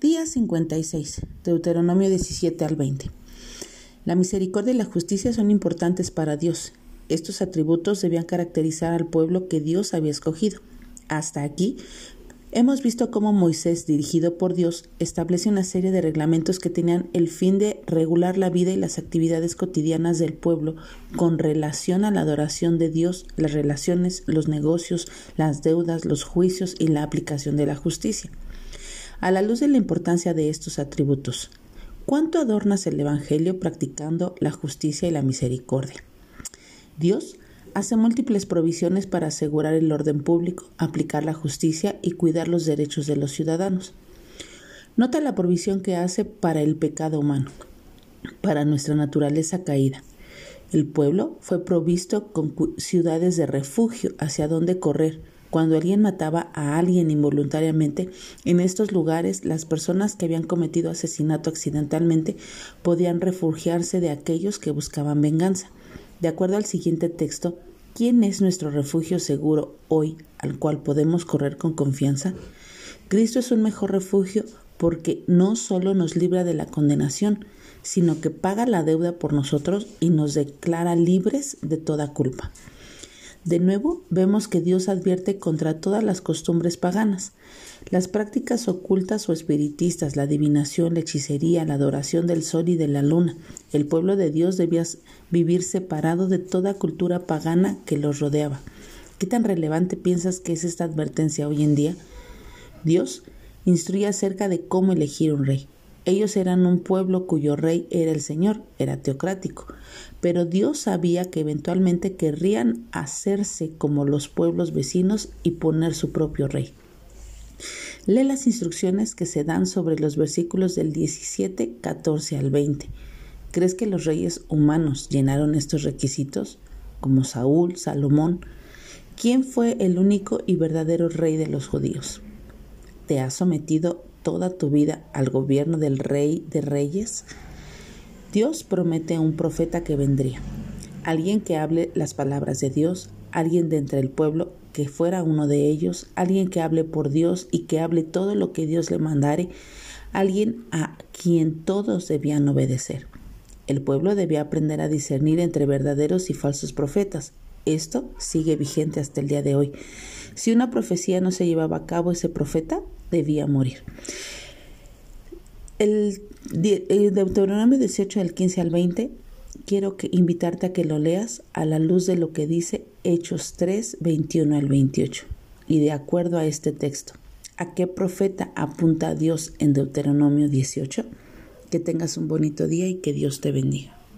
Día 56, Deuteronomio 17 al 20. La misericordia y la justicia son importantes para Dios. Estos atributos debían caracterizar al pueblo que Dios había escogido. Hasta aquí, hemos visto cómo Moisés, dirigido por Dios, establece una serie de reglamentos que tenían el fin de regular la vida y las actividades cotidianas del pueblo con relación a la adoración de Dios, las relaciones, los negocios, las deudas, los juicios y la aplicación de la justicia. A la luz de la importancia de estos atributos, ¿cuánto adornas el Evangelio practicando la justicia y la misericordia? Dios hace múltiples provisiones para asegurar el orden público, aplicar la justicia y cuidar los derechos de los ciudadanos. Nota la provisión que hace para el pecado humano, para nuestra naturaleza caída. El pueblo fue provisto con ciudades de refugio hacia donde correr, cuando alguien mataba a alguien involuntariamente, en estos lugares las personas que habían cometido asesinato accidentalmente podían refugiarse de aquellos que buscaban venganza. De acuerdo al siguiente texto, ¿quién es nuestro refugio seguro hoy al cual podemos correr con confianza? Cristo es un mejor refugio porque no solo nos libra de la condenación, sino que paga la deuda por nosotros y nos declara libres de toda culpa. De nuevo, vemos que Dios advierte contra todas las costumbres paganas. Las prácticas ocultas o espiritistas, la adivinación, la hechicería, la adoración del sol y de la luna. El pueblo de Dios debía vivir separado de toda cultura pagana que los rodeaba. ¿Qué tan relevante piensas que es esta advertencia hoy en día? Dios instruye acerca de cómo elegir un rey. Ellos eran un pueblo cuyo rey era el Señor, era teocrático, pero Dios sabía que eventualmente querrían hacerse como los pueblos vecinos y poner su propio rey. Lee las instrucciones que se dan sobre los versículos del 17, 14 al 20. ¿Crees que los reyes humanos llenaron estos requisitos? Como Saúl, Salomón. ¿Quién fue el único y verdadero rey de los judíos? ¿Te has sometido toda tu vida al gobierno del rey de reyes? Dios promete a un profeta que vendría, alguien que hable las palabras de Dios, alguien de entre el pueblo que fuera uno de ellos, alguien que hable por Dios y que hable todo lo que Dios le mandare, alguien a quien todos debían obedecer. El pueblo debía aprender a discernir entre verdaderos y falsos profetas. Esto sigue vigente hasta el día de hoy. Si una profecía no se llevaba a cabo, ese profeta debía morir. El, Deuteronomio 18 del 15 al 20 quiero invitarte a que lo leas a la luz de lo que dice Hechos 3, 21 al 28. Y de acuerdo a este texto, ¿a qué profeta apunta Dios en Deuteronomio 18? Que tengas un bonito día y que Dios te bendiga.